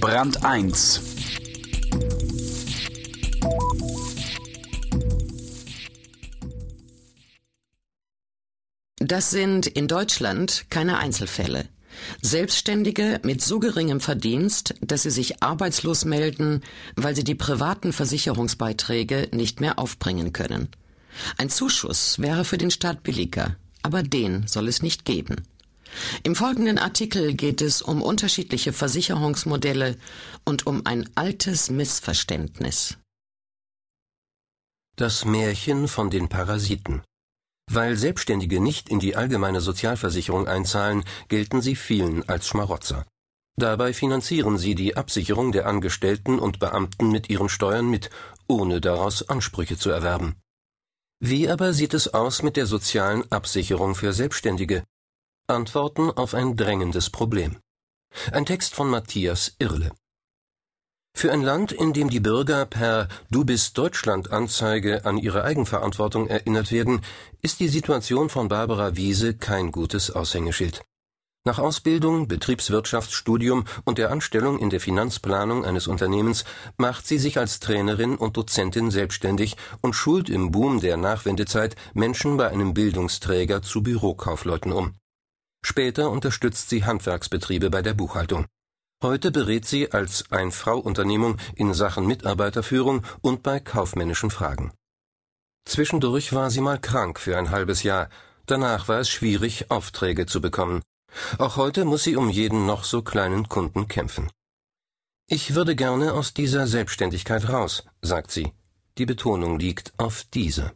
Brand 1 Das sind in Deutschland keine Einzelfälle. Selbstständige mit so geringem Verdienst, dass sie sich arbeitslos melden, weil sie die privaten Versicherungsbeiträge nicht mehr aufbringen können. Ein Zuschuss wäre für den Staat billiger, aber den soll es nicht geben. Im folgenden Artikel geht es um unterschiedliche Versicherungsmodelle und um ein altes Missverständnis. Das Märchen von den Parasiten. Weil Selbstständige nicht in die allgemeine Sozialversicherung einzahlen, gelten sie vielen als Schmarotzer. Dabei finanzieren sie die Absicherung der Angestellten und Beamten mit ihren Steuern mit, ohne daraus Ansprüche zu erwerben. Wie aber sieht es aus mit der sozialen Absicherung für Selbstständige? Antworten auf ein drängendes Problem. Ein Text von Matthias Irle. Für ein Land, in dem die Bürger per Du bist Deutschland Anzeige an ihre Eigenverantwortung erinnert werden, ist die Situation von Barbara Wiese kein gutes Aushängeschild. Nach Ausbildung, Betriebswirtschaftsstudium und der Anstellung in der Finanzplanung eines Unternehmens macht sie sich als Trainerin und Dozentin selbstständig und schult im Boom der Nachwendezeit Menschen bei einem Bildungsträger zu Bürokaufleuten um. Später unterstützt sie Handwerksbetriebe bei der Buchhaltung. Heute berät sie als Ein-Frau-Unternehmung in Sachen Mitarbeiterführung und bei kaufmännischen Fragen. Zwischendurch war sie mal krank für ein halbes Jahr, danach war es schwierig, Aufträge zu bekommen. Auch heute muss sie um jeden noch so kleinen Kunden kämpfen. Ich würde gerne aus dieser Selbstständigkeit raus, sagt sie. Die Betonung liegt auf diese.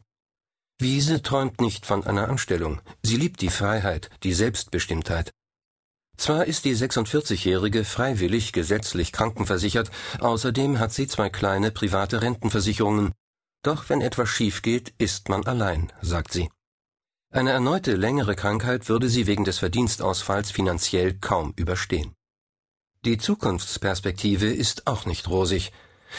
Wiese träumt nicht von einer Anstellung. Sie liebt die Freiheit, die Selbstbestimmtheit. Zwar ist die 46-Jährige freiwillig gesetzlich krankenversichert, außerdem hat sie zwei kleine private Rentenversicherungen. Doch wenn etwas schief geht, ist man allein, sagt sie. Eine erneute längere Krankheit würde sie wegen des Verdienstausfalls finanziell kaum überstehen. Die Zukunftsperspektive ist auch nicht rosig.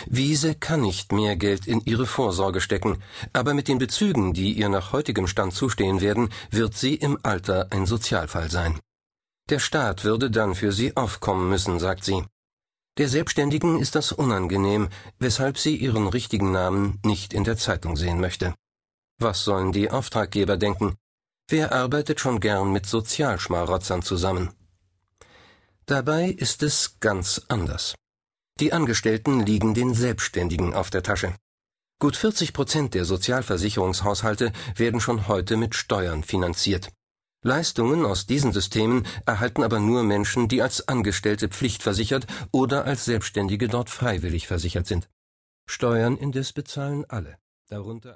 Wiese kann nicht mehr Geld in ihre Vorsorge stecken, aber mit den Bezügen, die ihr nach heutigem Stand zustehen werden, wird sie im Alter ein Sozialfall sein. Der Staat würde dann für sie aufkommen müssen, sagt sie. Der Selbstständigen ist das unangenehm, weshalb sie ihren richtigen Namen nicht in der Zeitung sehen möchte. Was sollen die Auftraggeber denken? Wer arbeitet schon gern mit Sozialschmarotzern zusammen? Dabei ist es ganz anders. Die Angestellten liegen den Selbstständigen auf der Tasche. Gut 40 Prozent der Sozialversicherungshaushalte werden schon heute mit Steuern finanziert. Leistungen aus diesen Systemen erhalten aber nur Menschen, die als Angestellte pflichtversichert oder als Selbstständige dort freiwillig versichert sind. Steuern indes bezahlen alle, darunter